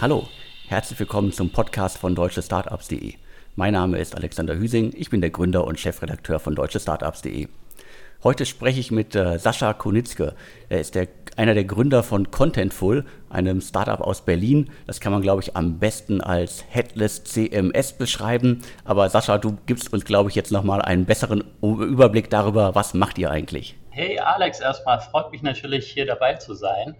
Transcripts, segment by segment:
Hallo, herzlich willkommen zum Podcast von deutschestartups.de. Mein Name ist Alexander Hüsing, ich bin der Gründer und Chefredakteur von deutschestartups.de. Heute spreche ich mit äh, Sascha Konitzke. Er ist der, einer der Gründer von Contentful, einem Startup aus Berlin. Das kann man, glaube ich, am besten als Headless CMS beschreiben. Aber Sascha, du gibst uns, glaube ich, jetzt nochmal einen besseren Überblick darüber, was macht ihr eigentlich? Hey Alex, erstmal freut mich natürlich, hier dabei zu sein.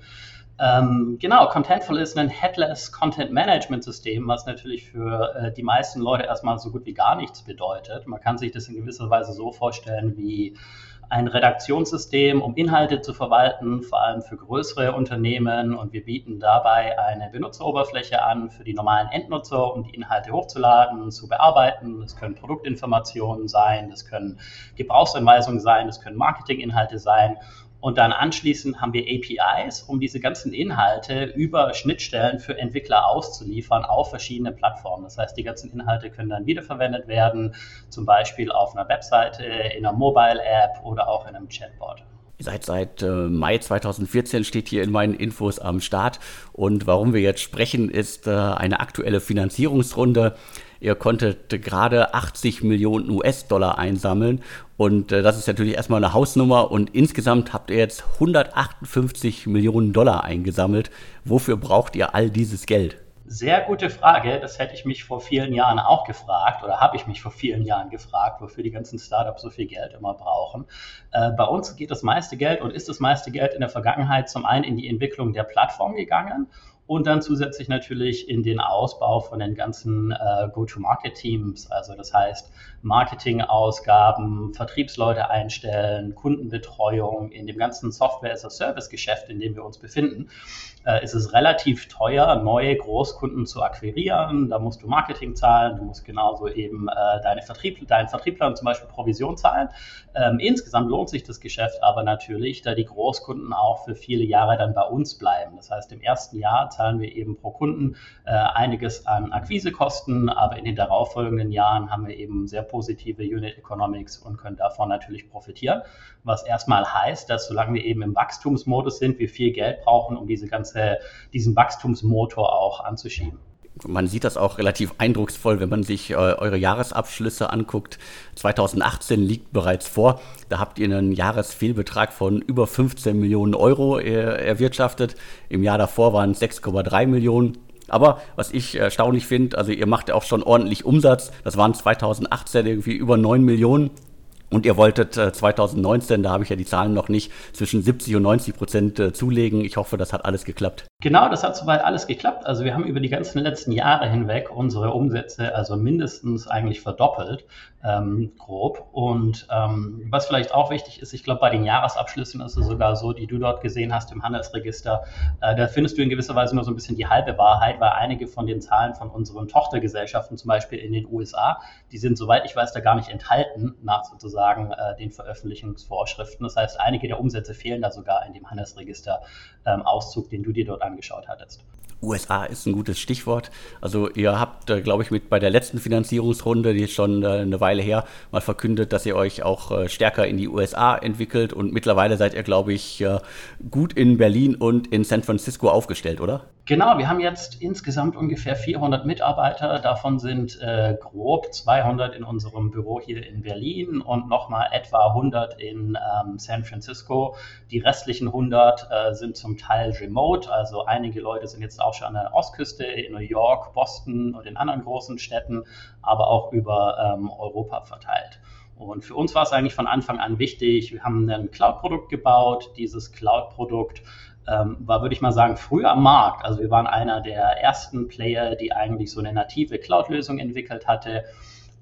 Ähm, genau, Contentful ist ein Headless Content Management System, was natürlich für äh, die meisten Leute erstmal so gut wie gar nichts bedeutet. Man kann sich das in gewisser Weise so vorstellen wie ein Redaktionssystem, um Inhalte zu verwalten, vor allem für größere Unternehmen. Und wir bieten dabei eine Benutzeroberfläche an für die normalen Endnutzer, um die Inhalte hochzuladen, zu bearbeiten. Das können Produktinformationen sein, das können Gebrauchsanweisungen sein, das können Marketinginhalte sein. Und dann anschließend haben wir APIs, um diese ganzen Inhalte über Schnittstellen für Entwickler auszuliefern auf verschiedene Plattformen. Das heißt, die ganzen Inhalte können dann wiederverwendet werden, zum Beispiel auf einer Webseite, in einer Mobile-App oder auch in einem Chatbot. Ihr seit äh, Mai 2014, steht hier in meinen Infos am Start. Und warum wir jetzt sprechen, ist äh, eine aktuelle Finanzierungsrunde. Ihr konntet gerade 80 Millionen US-Dollar einsammeln und äh, das ist natürlich erstmal eine Hausnummer und insgesamt habt ihr jetzt 158 Millionen Dollar eingesammelt. Wofür braucht ihr all dieses Geld? Sehr gute Frage. Das hätte ich mich vor vielen Jahren auch gefragt oder habe ich mich vor vielen Jahren gefragt, wofür die ganzen Startups so viel Geld immer brauchen. Äh, bei uns geht das meiste Geld und ist das meiste Geld in der Vergangenheit zum einen in die Entwicklung der Plattform gegangen und dann zusätzlich natürlich in den Ausbau von den ganzen äh, Go-to-Market-Teams. Also das heißt Marketing-Ausgaben, Vertriebsleute einstellen, Kundenbetreuung in dem ganzen Software-as-a-Service-Geschäft, in dem wir uns befinden äh, ist es relativ teuer, neue Großkunden zu akquirieren. Da musst du Marketing zahlen, du musst genauso eben äh, deine Vertrieb, deinen Vertrieblern zum Beispiel Provision zahlen. Ähm, insgesamt lohnt sich das Geschäft aber natürlich, da die Großkunden auch für viele Jahre dann bei uns bleiben. Das heißt, im ersten Jahr zahlen wir eben pro Kunden äh, einiges an Akquisekosten, aber in den darauffolgenden Jahren haben wir eben sehr positive Unit Economics und können davon natürlich profitieren. Was erstmal heißt, dass solange wir eben im Wachstumsmodus sind, wir viel Geld brauchen, um diese ganze diesen Wachstumsmotor auch anzuschieben. Man sieht das auch relativ eindrucksvoll, wenn man sich äh, eure Jahresabschlüsse anguckt. 2018 liegt bereits vor. Da habt ihr einen Jahresfehlbetrag von über 15 Millionen Euro äh, erwirtschaftet. Im Jahr davor waren es 6,3 Millionen. Aber was ich erstaunlich finde, also ihr macht ja auch schon ordentlich Umsatz. Das waren 2018 irgendwie über 9 Millionen. Und ihr wolltet äh, 2019, da habe ich ja die Zahlen noch nicht, zwischen 70 und 90 Prozent äh, zulegen. Ich hoffe, das hat alles geklappt. Genau, das hat soweit alles geklappt. Also wir haben über die ganzen letzten Jahre hinweg unsere Umsätze also mindestens eigentlich verdoppelt, ähm, grob. Und ähm, was vielleicht auch wichtig ist, ich glaube, bei den Jahresabschlüssen ist es sogar so, die du dort gesehen hast im Handelsregister, äh, da findest du in gewisser Weise nur so ein bisschen die halbe Wahrheit, weil einige von den Zahlen von unseren Tochtergesellschaften, zum Beispiel in den USA, die sind, soweit ich weiß, da gar nicht enthalten nach sozusagen äh, den Veröffentlichungsvorschriften. Das heißt, einige der Umsätze fehlen da sogar in dem Handelsregister-Auszug, ähm, den du dir dort angeschaut hattest. USA ist ein gutes Stichwort. Also ihr habt, äh, glaube ich, mit bei der letzten Finanzierungsrunde, die ist schon äh, eine Weile her, mal verkündet, dass ihr euch auch äh, stärker in die USA entwickelt und mittlerweile seid ihr, glaube ich, gut in Berlin und in San Francisco aufgestellt, oder? Genau, wir haben jetzt insgesamt ungefähr 400 Mitarbeiter. Davon sind äh, grob 200 in unserem Büro hier in Berlin und nochmal etwa 100 in ähm, San Francisco. Die restlichen 100 äh, sind zum Teil remote. Also einige Leute sind jetzt auch schon an der Ostküste in New York, Boston und in anderen großen Städten, aber auch über ähm, Europa verteilt. Und für uns war es eigentlich von Anfang an wichtig. Wir haben ein Cloud-Produkt gebaut. Dieses Cloud-Produkt ähm, war, würde ich mal sagen, früher am Markt. Also wir waren einer der ersten Player, die eigentlich so eine native Cloud-Lösung entwickelt hatte.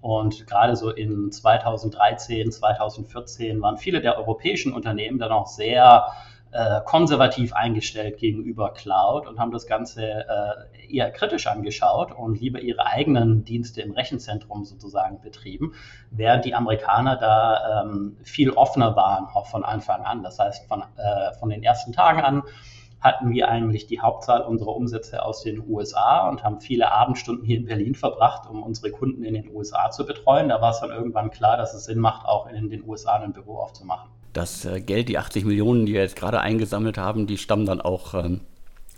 Und gerade so in 2013, 2014 waren viele der europäischen Unternehmen dann auch sehr äh, konservativ eingestellt gegenüber Cloud und haben das Ganze äh, eher kritisch angeschaut und lieber ihre eigenen Dienste im Rechenzentrum sozusagen betrieben, während die Amerikaner da ähm, viel offener waren, auch von Anfang an. Das heißt, von, äh, von den ersten Tagen an hatten wir eigentlich die Hauptzahl unserer Umsätze aus den USA und haben viele Abendstunden hier in Berlin verbracht, um unsere Kunden in den USA zu betreuen. Da war es dann irgendwann klar, dass es Sinn macht, auch in den USA ein Büro aufzumachen das äh, Geld, die 80 Millionen, die wir jetzt gerade eingesammelt haben, die stammen dann auch ähm,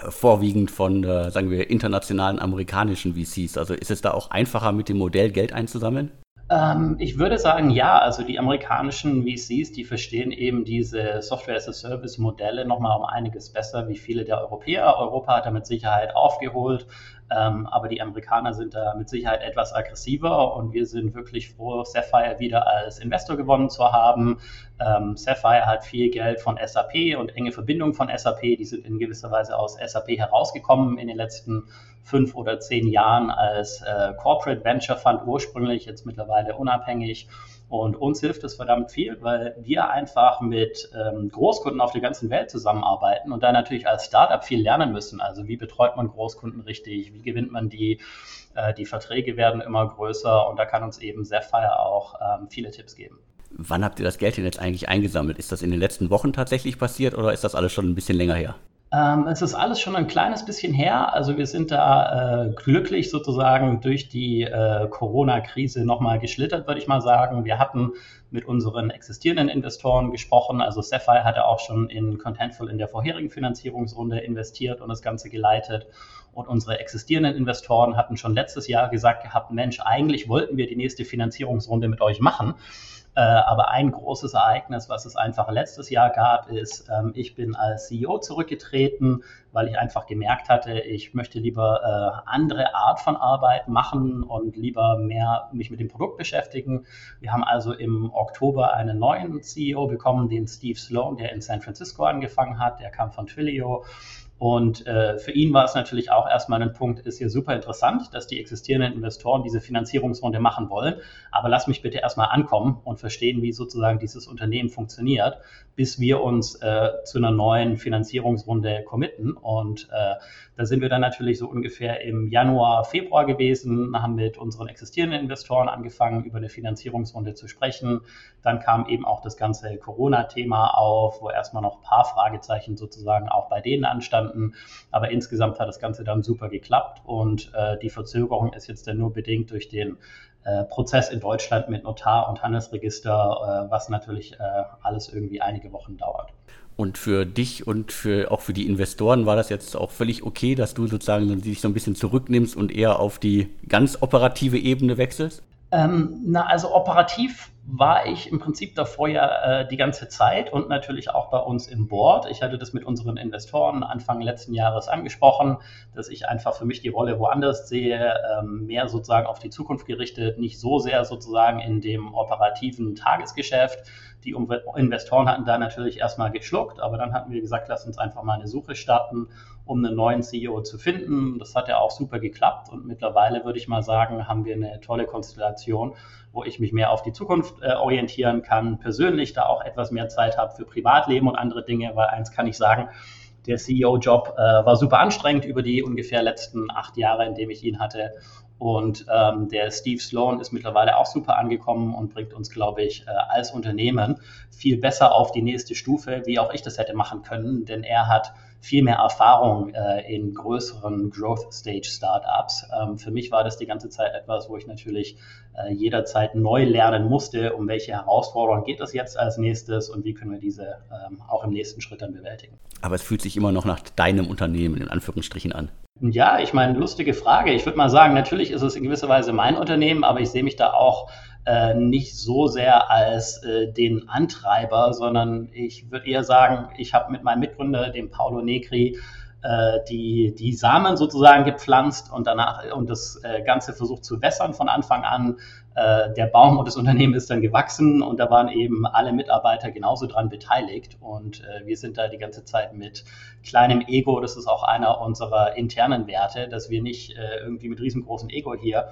vorwiegend von, äh, sagen wir, internationalen amerikanischen VCs. Also ist es da auch einfacher, mit dem Modell Geld einzusammeln? Ähm, ich würde sagen, ja. Also die amerikanischen VCs, die verstehen eben diese Software-as-a-Service-Modelle nochmal um einiges besser wie viele der Europäer. Europa hat da mit Sicherheit aufgeholt. Ähm, aber die Amerikaner sind da mit Sicherheit etwas aggressiver und wir sind wirklich froh, Sapphire wieder als Investor gewonnen zu haben. Ähm, Sapphire hat viel Geld von SAP und enge Verbindungen von SAP. Die sind in gewisser Weise aus SAP herausgekommen in den letzten fünf oder zehn Jahren als äh, Corporate Venture Fund ursprünglich, jetzt mittlerweile unabhängig. Und uns hilft es verdammt viel, weil wir einfach mit ähm, Großkunden auf der ganzen Welt zusammenarbeiten und da natürlich als Startup viel lernen müssen. Also wie betreut man Großkunden richtig, wie gewinnt man die, äh, die Verträge werden immer größer und da kann uns eben Sapphire auch ähm, viele Tipps geben. Wann habt ihr das Geld denn jetzt eigentlich eingesammelt? Ist das in den letzten Wochen tatsächlich passiert oder ist das alles schon ein bisschen länger her? Ähm, es ist alles schon ein kleines bisschen her. Also wir sind da äh, glücklich sozusagen durch die äh, Corona-Krise nochmal geschlittert, würde ich mal sagen. Wir hatten mit unseren existierenden Investoren gesprochen. Also Sapphire hatte auch schon in Contentful in der vorherigen Finanzierungsrunde investiert und das Ganze geleitet. Und unsere existierenden Investoren hatten schon letztes Jahr gesagt gehabt, Mensch, eigentlich wollten wir die nächste Finanzierungsrunde mit euch machen. Äh, aber ein großes Ereignis, was es einfach letztes Jahr gab, ist, ähm, ich bin als CEO zurückgetreten, weil ich einfach gemerkt hatte, ich möchte lieber äh, andere Art von Arbeit machen und lieber mehr mich mit dem Produkt beschäftigen. Wir haben also im Oktober einen neuen CEO bekommen, den Steve Sloan, der in San Francisco angefangen hat. Der kam von Twilio und äh, für ihn war es natürlich auch erstmal ein Punkt, ist hier super interessant, dass die existierenden Investoren diese Finanzierungsrunde machen wollen. Aber lass mich bitte erstmal ankommen und verstehen, wie sozusagen dieses Unternehmen funktioniert, bis wir uns äh, zu einer neuen Finanzierungsrunde committen. Und äh, da sind wir dann natürlich so ungefähr im Januar, Februar gewesen, haben mit unseren existierenden Investoren angefangen, über eine Finanzierungsrunde zu sprechen. Dann kam eben auch das ganze Corona-Thema auf, wo erstmal noch ein paar Fragezeichen sozusagen auch bei denen anstanden entstanden. Aber insgesamt hat das Ganze dann super geklappt und äh, die Verzögerung ist jetzt dann nur bedingt durch den äh, Prozess in Deutschland mit Notar und Handelsregister, äh, was natürlich äh, alles irgendwie einige Wochen dauert. Und für dich und für, auch für die Investoren war das jetzt auch völlig okay, dass du sozusagen dich so ein bisschen zurücknimmst und eher auf die ganz operative Ebene wechselst? Ähm, na, also operativ war ich im Prinzip davor ja äh, die ganze Zeit und natürlich auch bei uns im Board. Ich hatte das mit unseren Investoren Anfang letzten Jahres angesprochen, dass ich einfach für mich die Rolle woanders sehe, ähm, mehr sozusagen auf die Zukunft gerichtet, nicht so sehr sozusagen in dem operativen Tagesgeschäft. Die Investoren hatten da natürlich erstmal geschluckt, aber dann hatten wir gesagt, lass uns einfach mal eine Suche starten, um einen neuen CEO zu finden. Das hat ja auch super geklappt und mittlerweile würde ich mal sagen, haben wir eine tolle Konstellation, wo ich mich mehr auf die Zukunft äh, orientieren kann, persönlich da auch etwas mehr Zeit habe für Privatleben und andere Dinge, weil eins kann ich sagen, der CEO-Job äh, war super anstrengend über die ungefähr letzten acht Jahre, in dem ich ihn hatte. Und ähm, der Steve Sloan ist mittlerweile auch super angekommen und bringt uns, glaube ich, äh, als Unternehmen viel besser auf die nächste Stufe, wie auch ich das hätte machen können, denn er hat viel mehr Erfahrung äh, in größeren Growth Stage Startups. Ähm, für mich war das die ganze Zeit etwas, wo ich natürlich äh, jederzeit neu lernen musste, um welche Herausforderungen geht es jetzt als nächstes und wie können wir diese ähm, auch im nächsten Schritt dann bewältigen. Aber es fühlt sich immer noch nach deinem Unternehmen in Anführungsstrichen an. Ja, ich meine, lustige Frage. Ich würde mal sagen, natürlich ist es in gewisser Weise mein Unternehmen, aber ich sehe mich da auch äh, nicht so sehr als äh, den Antreiber, sondern ich würde eher sagen, ich habe mit meinem Mitgründer, dem Paolo Negri, äh, die, die Samen sozusagen gepflanzt und danach und das äh, Ganze versucht zu wässern von Anfang an. Der Baum und das Unternehmen ist dann gewachsen und da waren eben alle Mitarbeiter genauso dran beteiligt und wir sind da die ganze Zeit mit kleinem Ego, das ist auch einer unserer internen Werte, dass wir nicht irgendwie mit riesengroßem Ego hier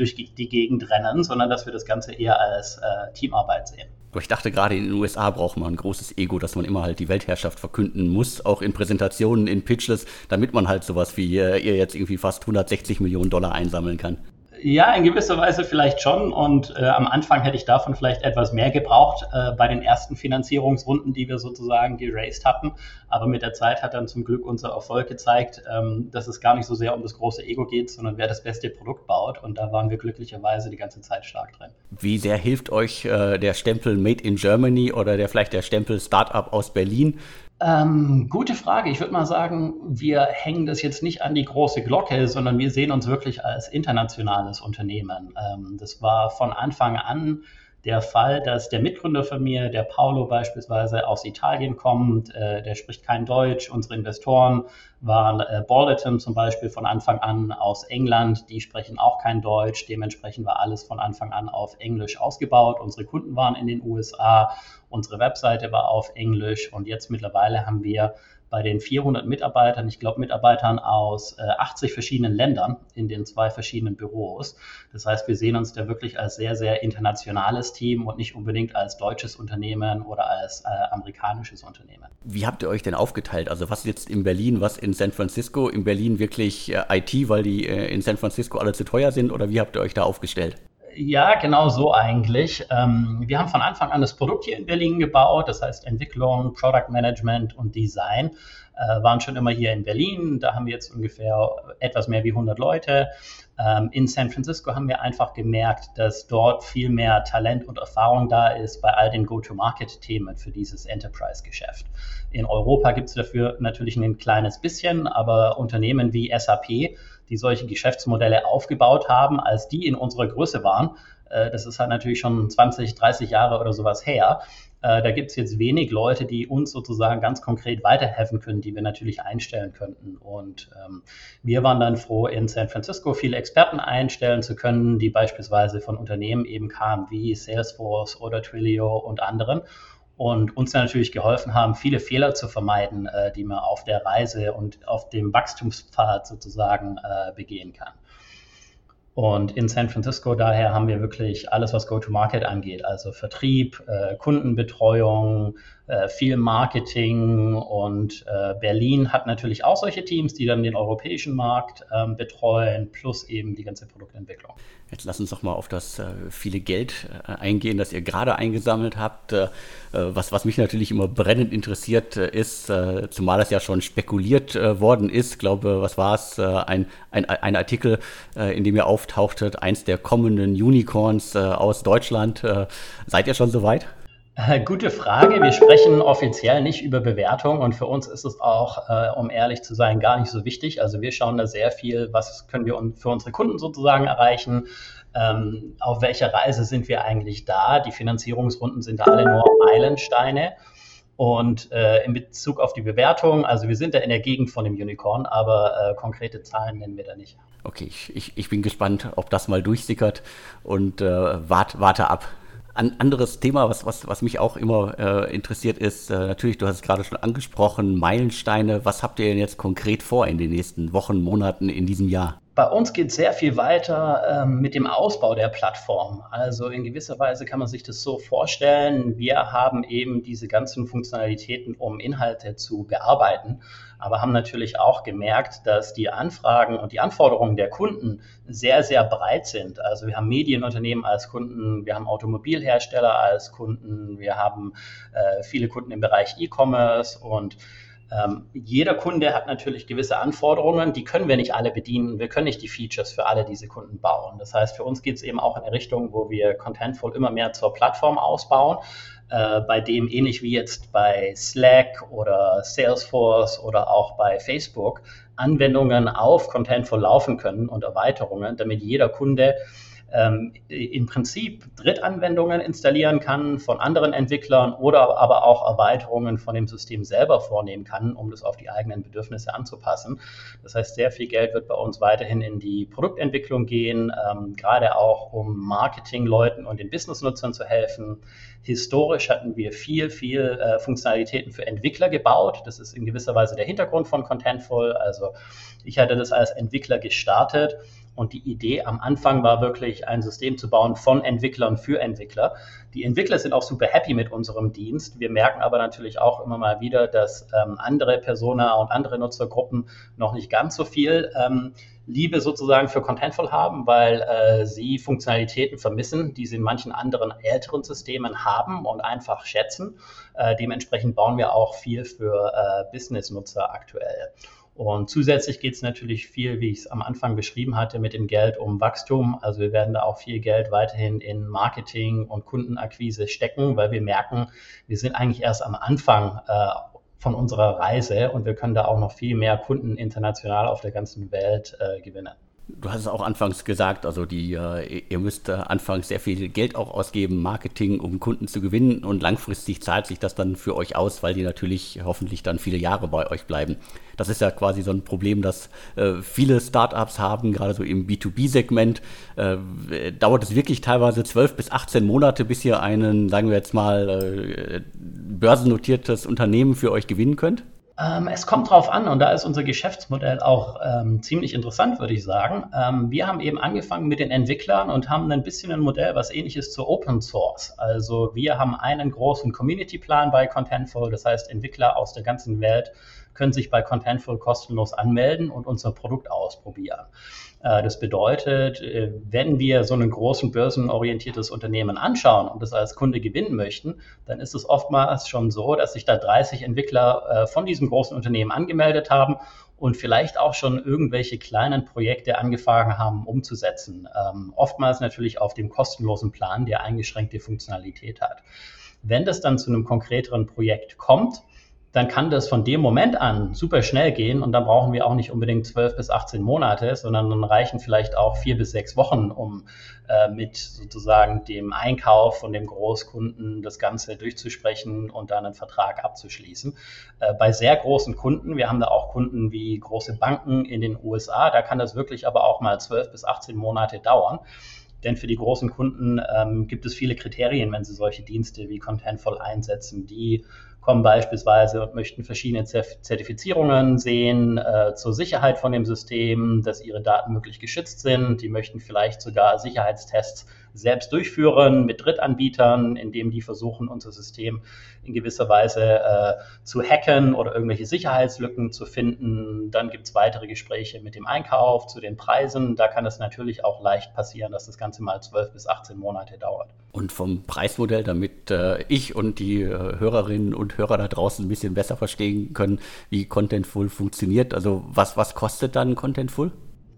durch die Gegend rennen, sondern dass wir das Ganze eher als äh, Teamarbeit sehen. Ich dachte gerade in den USA braucht man ein großes Ego, dass man immer halt die Weltherrschaft verkünden muss, auch in Präsentationen, in Pitches, damit man halt sowas wie ihr jetzt irgendwie fast 160 Millionen Dollar einsammeln kann. Ja, in gewisser Weise vielleicht schon. Und äh, am Anfang hätte ich davon vielleicht etwas mehr gebraucht äh, bei den ersten Finanzierungsrunden, die wir sozusagen geraced hatten. Aber mit der Zeit hat dann zum Glück unser Erfolg gezeigt, ähm, dass es gar nicht so sehr um das große Ego geht, sondern wer das beste Produkt baut. Und da waren wir glücklicherweise die ganze Zeit stark drin. Wie sehr hilft euch äh, der Stempel Made in Germany oder der vielleicht der Stempel Startup aus Berlin? Ähm, gute Frage. Ich würde mal sagen, wir hängen das jetzt nicht an die große Glocke, sondern wir sehen uns wirklich als internationales Unternehmen. Ähm, das war von Anfang an der Fall, dass der Mitgründer von mir, der Paolo beispielsweise aus Italien kommt, äh, der spricht kein Deutsch. Unsere Investoren waren äh, Balderton zum Beispiel von Anfang an aus England, die sprechen auch kein Deutsch. Dementsprechend war alles von Anfang an auf Englisch ausgebaut. Unsere Kunden waren in den USA, unsere Webseite war auf Englisch und jetzt mittlerweile haben wir bei den 400 Mitarbeitern, ich glaube Mitarbeitern aus äh, 80 verschiedenen Ländern in den zwei verschiedenen Büros. Das heißt, wir sehen uns da wirklich als sehr, sehr internationales Team und nicht unbedingt als deutsches Unternehmen oder als äh, amerikanisches Unternehmen. Wie habt ihr euch denn aufgeteilt? Also was jetzt in Berlin, was in San Francisco? In Berlin wirklich äh, IT, weil die äh, in San Francisco alle zu teuer sind oder wie habt ihr euch da aufgestellt? Ja, genau so eigentlich. Ähm, wir haben von Anfang an das Produkt hier in Berlin gebaut, das heißt Entwicklung, Product Management und Design äh, waren schon immer hier in Berlin. Da haben wir jetzt ungefähr etwas mehr wie 100 Leute. Ähm, in San Francisco haben wir einfach gemerkt, dass dort viel mehr Talent und Erfahrung da ist bei all den Go-to-Market-Themen für dieses Enterprise-Geschäft. In Europa gibt es dafür natürlich ein kleines bisschen, aber Unternehmen wie SAP, die solche Geschäftsmodelle aufgebaut haben, als die in unserer Größe waren, äh, das ist halt natürlich schon 20, 30 Jahre oder sowas her. Äh, da gibt es jetzt wenig Leute, die uns sozusagen ganz konkret weiterhelfen können, die wir natürlich einstellen könnten. Und ähm, wir waren dann froh, in San Francisco viele Experten einstellen zu können, die beispielsweise von Unternehmen eben kamen wie Salesforce oder Twilio und anderen und uns natürlich geholfen haben, viele Fehler zu vermeiden, äh, die man auf der Reise und auf dem Wachstumspfad sozusagen äh, begehen kann. Und in San Francisco daher haben wir wirklich alles, was Go-to-Market angeht, also Vertrieb, äh, Kundenbetreuung, viel Marketing und äh, Berlin hat natürlich auch solche Teams, die dann den europäischen Markt ähm, betreuen, plus eben die ganze Produktentwicklung. Jetzt lass uns doch mal auf das äh, viele Geld äh, eingehen, das ihr gerade eingesammelt habt. Äh, was, was mich natürlich immer brennend interessiert ist, zumal das ja schon spekuliert worden ist, glaube, was war es, ein, ein, ein Artikel, in dem ihr auftauchtet, eins der kommenden Unicorns aus Deutschland. Seid ihr schon soweit? Gute Frage. Wir sprechen offiziell nicht über Bewertung und für uns ist es auch, äh, um ehrlich zu sein, gar nicht so wichtig. Also wir schauen da sehr viel, was können wir für unsere Kunden sozusagen erreichen. Ähm, auf welcher Reise sind wir eigentlich da? Die Finanzierungsrunden sind da alle nur Meilensteine. Und äh, in Bezug auf die Bewertung, also wir sind da in der Gegend von dem Unicorn, aber äh, konkrete Zahlen nennen wir da nicht. Okay, ich, ich, ich bin gespannt, ob das mal durchsickert und äh, wart, warte ab. Ein anderes Thema, was, was, was mich auch immer äh, interessiert, ist äh, natürlich, du hast es gerade schon angesprochen, Meilensteine. Was habt ihr denn jetzt konkret vor in den nächsten Wochen, Monaten in diesem Jahr? Bei uns geht sehr viel weiter ähm, mit dem Ausbau der Plattform. Also in gewisser Weise kann man sich das so vorstellen, wir haben eben diese ganzen Funktionalitäten, um Inhalte zu bearbeiten, aber haben natürlich auch gemerkt, dass die Anfragen und die Anforderungen der Kunden sehr, sehr breit sind. Also wir haben Medienunternehmen als Kunden, wir haben Automobilhersteller als Kunden, wir haben äh, viele Kunden im Bereich E-Commerce und ähm, jeder Kunde hat natürlich gewisse Anforderungen, die können wir nicht alle bedienen. Wir können nicht die Features für alle diese Kunden bauen. Das heißt, für uns geht es eben auch in eine Richtung, wo wir Contentful immer mehr zur Plattform ausbauen, äh, bei dem ähnlich wie jetzt bei Slack oder Salesforce oder auch bei Facebook Anwendungen auf Contentful laufen können und Erweiterungen, damit jeder Kunde ähm, im Prinzip Drittanwendungen installieren kann von anderen Entwicklern oder aber auch Erweiterungen von dem System selber vornehmen kann, um das auf die eigenen Bedürfnisse anzupassen. Das heißt, sehr viel Geld wird bei uns weiterhin in die Produktentwicklung gehen, ähm, gerade auch um Marketingleuten und den Businessnutzern zu helfen. Historisch hatten wir viel, viel äh, Funktionalitäten für Entwickler gebaut. Das ist in gewisser Weise der Hintergrund von Contentful. Also ich hatte das als Entwickler gestartet und die Idee am Anfang war wirklich, ein System zu bauen von Entwicklern für Entwickler. Die Entwickler sind auch super happy mit unserem Dienst. Wir merken aber natürlich auch immer mal wieder, dass ähm, andere Persona und andere Nutzergruppen noch nicht ganz so viel ähm, Liebe sozusagen für Contentful haben, weil äh, sie Funktionalitäten vermissen, die sie in manchen anderen älteren Systemen haben und einfach schätzen. Äh, dementsprechend bauen wir auch viel für äh, Business-Nutzer aktuell. Und zusätzlich geht es natürlich viel, wie ich es am Anfang beschrieben hatte, mit dem Geld um Wachstum. Also wir werden da auch viel Geld weiterhin in Marketing und Kundenakquise stecken, weil wir merken, wir sind eigentlich erst am Anfang äh, von unserer Reise und wir können da auch noch viel mehr Kunden international auf der ganzen Welt äh, gewinnen. Du hast es auch anfangs gesagt, also die, äh, ihr müsst äh, anfangs sehr viel Geld auch ausgeben, Marketing, um Kunden zu gewinnen und langfristig zahlt sich das dann für euch aus, weil die natürlich hoffentlich dann viele Jahre bei euch bleiben. Das ist ja quasi so ein Problem, das äh, viele Startups haben, gerade so im B2B-Segment. Äh, dauert es wirklich teilweise 12 bis 18 Monate, bis ihr einen, sagen wir jetzt mal, börsennotiertes Unternehmen für euch gewinnen könnt? Ähm, es kommt drauf an und da ist unser Geschäftsmodell auch ähm, ziemlich interessant, würde ich sagen. Ähm, wir haben eben angefangen mit den Entwicklern und haben ein bisschen ein Modell, was ähnlich ist zu Open Source. Also wir haben einen großen Community-Plan bei Contentful, das heißt Entwickler aus der ganzen Welt können sich bei Contentful kostenlos anmelden und unser Produkt ausprobieren. Äh, das bedeutet, äh, wenn wir so ein großen börsenorientiertes Unternehmen anschauen und das als Kunde gewinnen möchten, dann ist es oftmals schon so, dass sich da 30 Entwickler äh, von diesem großen Unternehmen angemeldet haben und vielleicht auch schon irgendwelche kleinen Projekte angefangen haben umzusetzen. Ähm, oftmals natürlich auf dem kostenlosen Plan, der eingeschränkte Funktionalität hat. Wenn das dann zu einem konkreteren Projekt kommt, dann kann das von dem Moment an super schnell gehen und dann brauchen wir auch nicht unbedingt 12 bis 18 Monate, sondern dann reichen vielleicht auch vier bis sechs Wochen, um äh, mit sozusagen dem Einkauf von dem Großkunden das Ganze durchzusprechen und dann einen Vertrag abzuschließen. Äh, bei sehr großen Kunden, wir haben da auch Kunden wie große Banken in den USA, da kann das wirklich aber auch mal 12 bis 18 Monate dauern. Denn für die großen Kunden ähm, gibt es viele Kriterien, wenn sie solche Dienste wie Contentful einsetzen, die kommen beispielsweise und möchten verschiedene Zertifizierungen sehen äh, zur Sicherheit von dem System, dass ihre Daten möglich geschützt sind. Die möchten vielleicht sogar Sicherheitstests selbst durchführen mit Drittanbietern, indem die versuchen, unser System in gewisser Weise äh, zu hacken oder irgendwelche Sicherheitslücken zu finden. Dann gibt es weitere Gespräche mit dem Einkauf zu den Preisen. Da kann es natürlich auch leicht passieren, dass das Ganze mal 12 bis 18 Monate dauert. Und vom Preismodell, damit äh, ich und die äh, Hörerinnen und Hörer da draußen ein bisschen besser verstehen können, wie Contentful funktioniert. Also was, was kostet dann Contentful?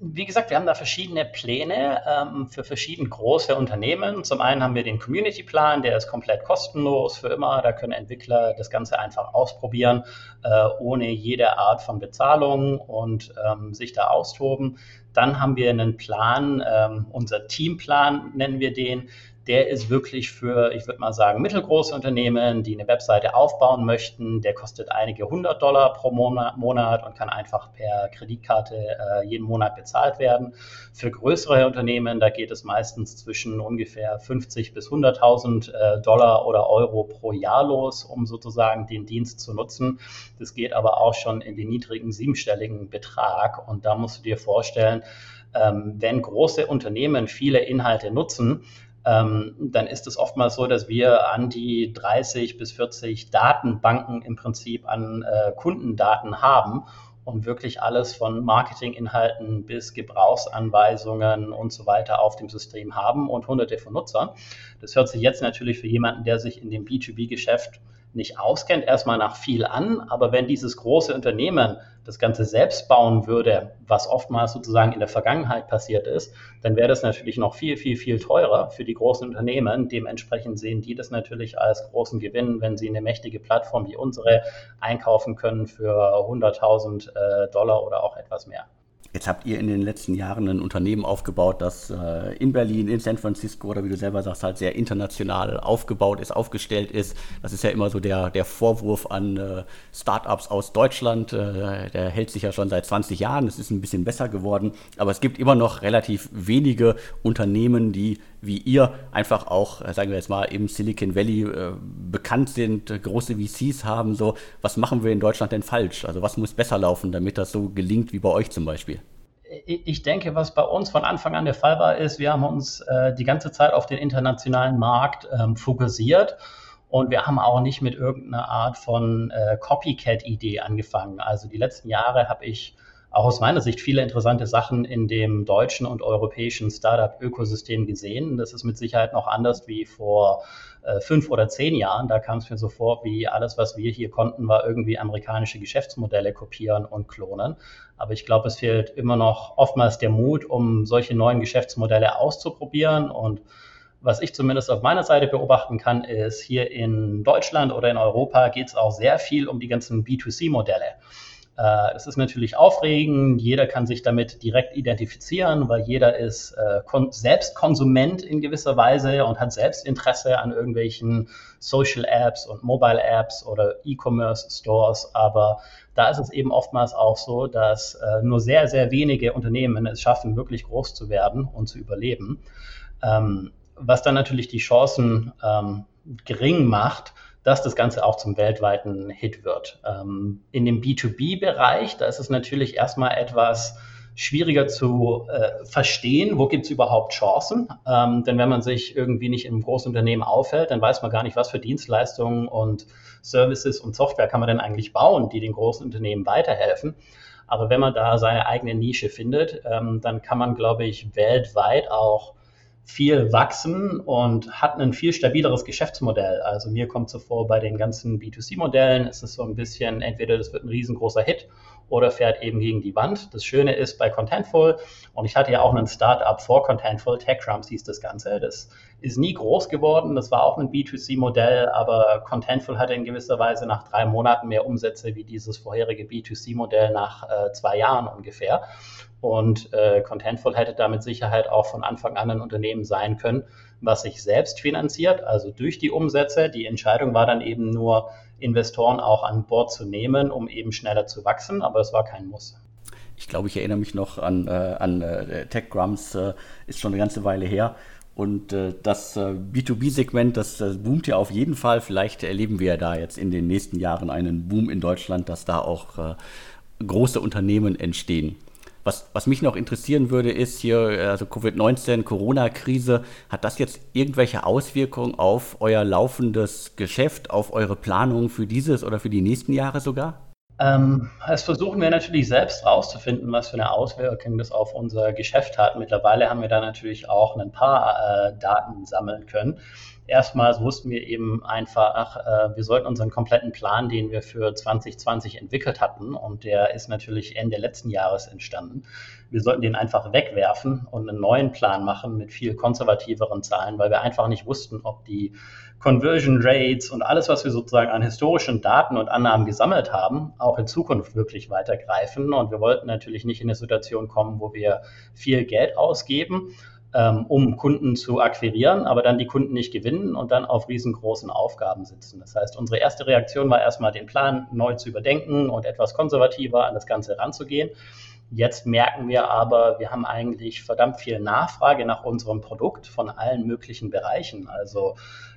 wie gesagt, wir haben da verschiedene Pläne ähm, für verschiedene große Unternehmen. Zum einen haben wir den Community-Plan, der ist komplett kostenlos für immer. Da können Entwickler das Ganze einfach ausprobieren, äh, ohne jede Art von Bezahlung und ähm, sich da austoben. Dann haben wir einen Plan, ähm, unser Teamplan nennen wir den der ist wirklich für, ich würde mal sagen, mittelgroße Unternehmen, die eine Webseite aufbauen möchten. Der kostet einige hundert Dollar pro Monat und kann einfach per Kreditkarte äh, jeden Monat bezahlt werden. Für größere Unternehmen, da geht es meistens zwischen ungefähr 50 bis 100.000 äh, Dollar oder Euro pro Jahr los, um sozusagen den Dienst zu nutzen. Das geht aber auch schon in den niedrigen siebenstelligen Betrag. Und da musst du dir vorstellen, ähm, wenn große Unternehmen viele Inhalte nutzen, ähm, dann ist es oftmals so, dass wir an die 30 bis 40 Datenbanken im Prinzip an äh, Kundendaten haben und wirklich alles von Marketinginhalten bis Gebrauchsanweisungen und so weiter auf dem System haben und hunderte von Nutzern. Das hört sich jetzt natürlich für jemanden, der sich in dem B2B-Geschäft nicht auskennt, erstmal nach viel an. Aber wenn dieses große Unternehmen das Ganze selbst bauen würde, was oftmals sozusagen in der Vergangenheit passiert ist, dann wäre das natürlich noch viel, viel, viel teurer für die großen Unternehmen. Dementsprechend sehen die das natürlich als großen Gewinn, wenn sie eine mächtige Plattform wie unsere einkaufen können für 100.000 äh, Dollar oder auch etwas mehr. Jetzt habt ihr in den letzten Jahren ein Unternehmen aufgebaut, das äh, in Berlin, in San Francisco oder wie du selber sagst, halt sehr international aufgebaut ist, aufgestellt ist. Das ist ja immer so der, der Vorwurf an äh, Startups aus Deutschland. Äh, der hält sich ja schon seit 20 Jahren. Es ist ein bisschen besser geworden. Aber es gibt immer noch relativ wenige Unternehmen, die wie ihr einfach auch, äh, sagen wir jetzt mal, im Silicon Valley äh, bekannt sind, äh, große VCs haben. So, was machen wir in Deutschland denn falsch? Also was muss besser laufen, damit das so gelingt wie bei euch zum Beispiel? ich denke, was bei uns von Anfang an der Fall war, ist, wir haben uns äh, die ganze Zeit auf den internationalen Markt ähm, fokussiert und wir haben auch nicht mit irgendeiner Art von äh, Copycat-Idee angefangen. Also die letzten Jahre habe ich auch aus meiner Sicht viele interessante Sachen in dem deutschen und europäischen Startup-Ökosystem gesehen. Das ist mit Sicherheit noch anders wie vor äh, fünf oder zehn Jahren. Da kam es mir so vor, wie alles, was wir hier konnten, war irgendwie amerikanische Geschäftsmodelle kopieren und klonen. Aber ich glaube, es fehlt immer noch oftmals der Mut, um solche neuen Geschäftsmodelle auszuprobieren und Was ich zumindest auf meiner Seite beobachten kann, ist hier in Deutschland oder in Europa geht es auch sehr viel um die ganzen B2C-Modelle. Äh, es ist natürlich aufregend, jeder kann sich damit direkt identifizieren, weil jeder ist äh, selbst Konsument in gewisser Weise und hat selbst Interesse an irgendwelchen Social Apps und Mobile Apps oder E-Commerce Stores. Aber da ist es eben oftmals auch so, dass äh, nur sehr, sehr wenige Unternehmen es schaffen, wirklich groß zu werden und zu überleben. Ähm, was dann natürlich die Chancen ähm, gering macht, dass das Ganze auch zum weltweiten Hit wird. Ähm, in dem B2B-Bereich, da ist es natürlich erstmal etwas schwieriger zu äh, verstehen, wo gibt es überhaupt Chancen. Ähm, denn wenn man sich irgendwie nicht im Großunternehmen aufhält, dann weiß man gar nicht, was für Dienstleistungen und Services und Software kann man denn eigentlich bauen, die den großen Unternehmen weiterhelfen. Aber wenn man da seine eigene Nische findet, ähm, dann kann man, glaube ich, weltweit auch viel wachsen und hat ein viel stabileres Geschäftsmodell. Also mir kommt so vor, bei den ganzen B2C-Modellen ist es so ein bisschen, entweder das wird ein riesengroßer Hit oder fährt eben gegen die Wand. Das Schöne ist bei Contentful, und ich hatte ja auch ein Startup vor Contentful, TechCrumbs hieß das Ganze. Das ist nie groß geworden, das war auch ein B2C-Modell, aber Contentful hatte in gewisser Weise nach drei Monaten mehr Umsätze wie dieses vorherige B2C-Modell nach äh, zwei Jahren ungefähr. Und äh, Contentful hätte da mit Sicherheit auch von Anfang an ein Unternehmen sein können, was sich selbst finanziert, also durch die Umsätze. Die Entscheidung war dann eben nur, Investoren auch an Bord zu nehmen, um eben schneller zu wachsen, aber es war kein Muss. Ich glaube, ich erinnere mich noch an, äh, an äh, TechGrams, äh, ist schon eine ganze Weile her. Und äh, das äh, B2B-Segment, das äh, boomt ja auf jeden Fall. Vielleicht erleben wir ja da jetzt in den nächsten Jahren einen Boom in Deutschland, dass da auch äh, große Unternehmen entstehen. Was, was mich noch interessieren würde, ist hier, also Covid-19, Corona-Krise, hat das jetzt irgendwelche Auswirkungen auf euer laufendes Geschäft, auf eure Planung für dieses oder für die nächsten Jahre sogar? Ähm, das versuchen wir natürlich selbst rauszufinden, was für eine Auswirkung das auf unser Geschäft hat. Mittlerweile haben wir da natürlich auch ein paar äh, Daten sammeln können erstmals wussten wir eben einfach, äh, wir sollten unseren kompletten Plan, den wir für 2020 entwickelt hatten, und der ist natürlich Ende letzten Jahres entstanden, wir sollten den einfach wegwerfen und einen neuen Plan machen mit viel konservativeren Zahlen, weil wir einfach nicht wussten, ob die Conversion Rates und alles, was wir sozusagen an historischen Daten und Annahmen gesammelt haben, auch in Zukunft wirklich weitergreifen. Und wir wollten natürlich nicht in eine Situation kommen, wo wir viel Geld ausgeben ähm, um Kunden zu akquirieren, aber dann die Kunden nicht gewinnen und dann auf riesengroßen Aufgaben sitzen. Das heißt, unsere erste Reaktion war erstmal den Plan neu zu überdenken und etwas konservativer an das Ganze ranzugehen. Jetzt merken wir aber, wir haben eigentlich verdammt viel Nachfrage nach unserem Produkt von allen möglichen Bereichen. Also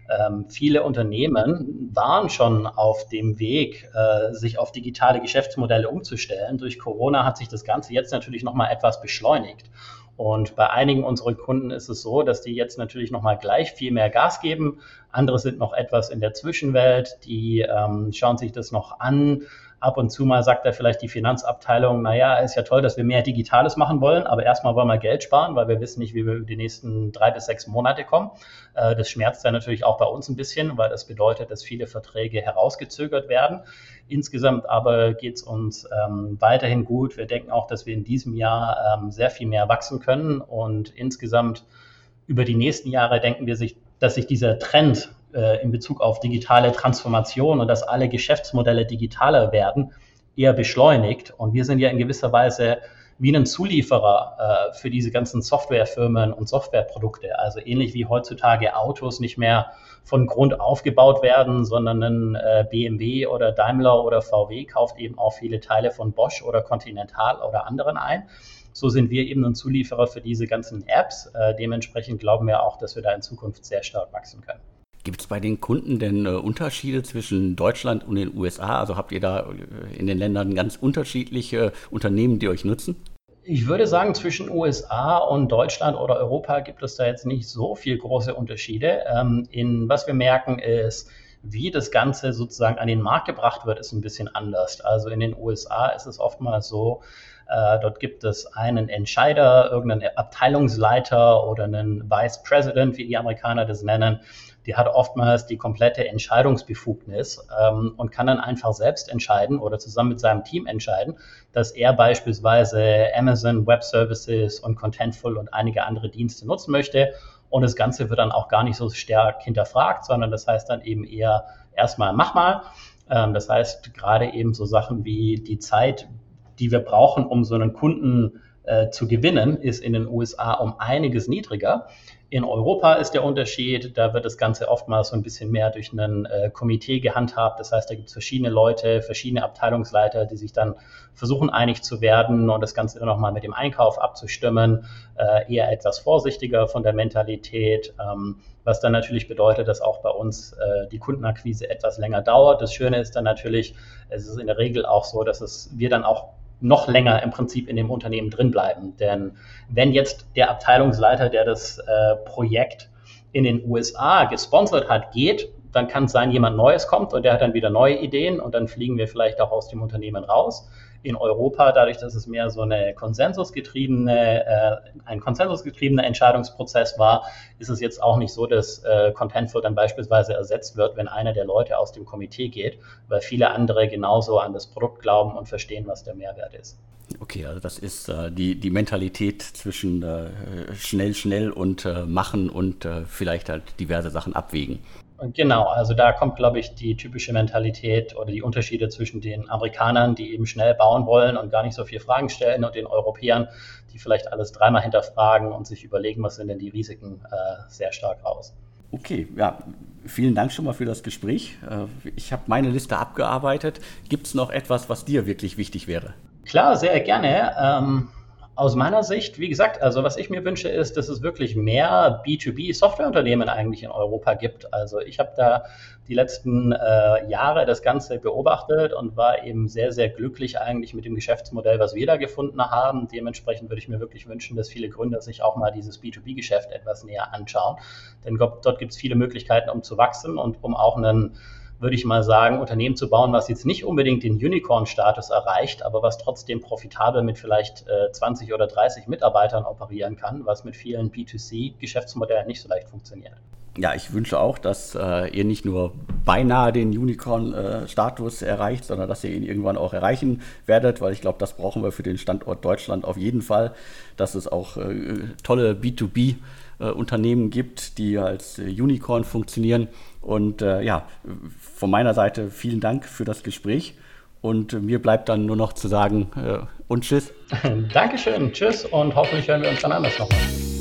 ähm, viele Unternehmen waren schon auf dem Weg, äh, sich auf digitale Geschäftsmodelle umzustellen. Durch Corona hat sich das Ganze jetzt natürlich nochmal etwas beschleunigt. Und bei einigen unserer Kunden ist es so, dass die jetzt natürlich nochmal gleich viel mehr Gas geben. Andere sind noch etwas in der Zwischenwelt, die ähm, schauen sich das noch an, Ab und zu mal sagt da vielleicht die Finanzabteilung, naja, ist ja toll, dass wir mehr Digitales machen wollen, aber erstmal wollen wir Geld sparen, weil wir wissen nicht, wie wir über die nächsten drei bis sechs Monate kommen. Äh, das schmerzt dann natürlich auch bei uns ein bisschen, weil das bedeutet, dass viele Verträge herausgezögert werden. Insgesamt aber geht es uns ähm, weiterhin gut. Wir denken auch, dass wir in diesem Jahr ähm, sehr viel mehr wachsen können und insgesamt über die nächsten Jahre denken wir sich, dass sich dieser Trend äh, in Bezug auf digitale Transformation und dass alle Geschäftsmodelle digitaler werden, eher beschleunigt. Und wir sind ja in gewisser Weise wie ein Zulieferer äh, für diese ganzen Softwarefirmen und Softwareprodukte. Also ähnlich wie heutzutage Autos nicht mehr von Grund aufgebaut werden, sondern ein äh, BMW oder Daimler oder VW kauft eben auch viele Teile von Bosch oder Continental oder anderen ein. So sind wir eben ein Zulieferer für diese ganzen Apps. Äh, dementsprechend glauben wir auch, dass wir da in Zukunft sehr stark wachsen können. Gibt es bei den Kunden denn äh, Unterschiede zwischen Deutschland und den USA? Also habt ihr da äh, in den Ländern ganz unterschiedliche Unternehmen, die euch nutzen? Ich würde sagen, zwischen USA und Deutschland oder Europa gibt es da jetzt nicht so viel große Unterschiede. Ähm, in, was wir merken ist, wie das Ganze sozusagen an den Markt gebracht wird, ist ein bisschen anders. Also in den USA ist es oftmals so, Äh, dort gibt es einen Entscheider, irgendeinen Abteilungsleiter oder einen Vice President, wie die Amerikaner das nennen. Die hat oftmals die komplette Entscheidungsbefugnis ähm, und kann dann einfach selbst entscheiden oder zusammen mit seinem Team entscheiden, dass er beispielsweise Amazon Web Services und Contentful und einige andere Dienste nutzen möchte. Und das Ganze wird dann auch gar nicht so stark hinterfragt, sondern das heißt dann eben eher erstmal mach mal. Ähm, das heißt, gerade eben so Sachen wie die Zeit, die wir brauchen, um so einen Kunden äh, zu gewinnen, ist in den USA um einiges niedriger. In Europa ist der Unterschied, da wird das Ganze oftmals so ein bisschen mehr durch ein äh, Komitee gehandhabt. Das heißt, da gibt es verschiedene Leute, verschiedene Abteilungsleiter, die sich dann versuchen einig zu werden und das Ganze dann nochmal mit dem Einkauf abzustimmen. Äh, eher etwas vorsichtiger von der Mentalität, ähm, was dann natürlich bedeutet, dass auch bei uns äh, die Kundenakquise etwas länger dauert. Das Schöne ist dann natürlich, es ist in der Regel auch so, dass es wir dann auch noch länger im Prinzip in dem Unternehmen drin bleiben. Denn wenn jetzt der Abteilungsleiter, der das äh, Projekt in den USA gesponsert hat, geht, dann kann es sein, jemand Neues kommt und der hat dann wieder neue Ideen und dann fliegen wir vielleicht auch aus dem Unternehmen raus in Europa, dadurch, dass es mehr so eine konsensusgetriebene, äh, ein konsensusgetriebener Entscheidungsprozess war, ist es jetzt auch nicht so, dass äh, Contentful dann beispielsweise ersetzt wird, wenn einer der Leute aus dem Komitee geht, weil viele andere genauso an das Produkt glauben und verstehen, was der Mehrwert ist. Okay, also das ist äh, die, die Mentalität zwischen äh, schnell, schnell und äh, machen und äh, vielleicht halt diverse Sachen abwägen. Genau, also da kommt, glaube ich, die typische Mentalität oder die Unterschiede zwischen den Amerikanern, die eben schnell bauen wollen und gar nicht so viele Fragen stellen, und den Europäern, die vielleicht alles dreimal hinterfragen und sich überlegen, was sind denn die Risiken, äh, sehr stark raus. Okay, ja, vielen Dank schon mal für das Gespräch. Äh, ich habe meine Liste abgearbeitet. Gibt es noch etwas, was dir wirklich wichtig wäre? Klar, sehr gerne. Ähm, aus meiner Sicht, wie gesagt, also was ich mir wünsche, ist, dass es wirklich mehr B2B-Softwareunternehmen eigentlich in Europa gibt. Also ich habe da die letzten äh, Jahre das Ganze beobachtet und war eben sehr, sehr glücklich eigentlich mit dem Geschäftsmodell, was wir da gefunden haben. Dementsprechend würde ich mir wirklich wünschen, dass viele Gründer sich auch mal dieses B2B-Geschäft etwas näher anschauen. Denn dort gibt es viele Möglichkeiten, um zu wachsen und um auch einen würde ich mal sagen, Unternehmen zu bauen, was jetzt nicht unbedingt den Unicorn-Status erreicht, aber was trotzdem profitabel mit vielleicht äh, 20 oder 30 Mitarbeitern operieren kann, was mit vielen B2C-Geschäftsmodellen nicht so leicht funktioniert. Ja, ich wünsche auch, dass äh, ihr nicht nur beinahe den Unicorn-Status äh, erreicht, sondern dass ihr ihn irgendwann auch erreichen werdet, weil ich glaube, das brauchen wir für den Standort Deutschland auf jeden Fall, dass es auch äh, tolle B2B- äh, Unternehmen gibt, die als äh, Unicorn funktionieren. Und äh, ja, von meiner Seite vielen Dank für das Gespräch. Und mir bleibt dann nur noch zu sagen und tschüss. Dankeschön, tschüss und hoffentlich hören wir uns dann anders nochmal.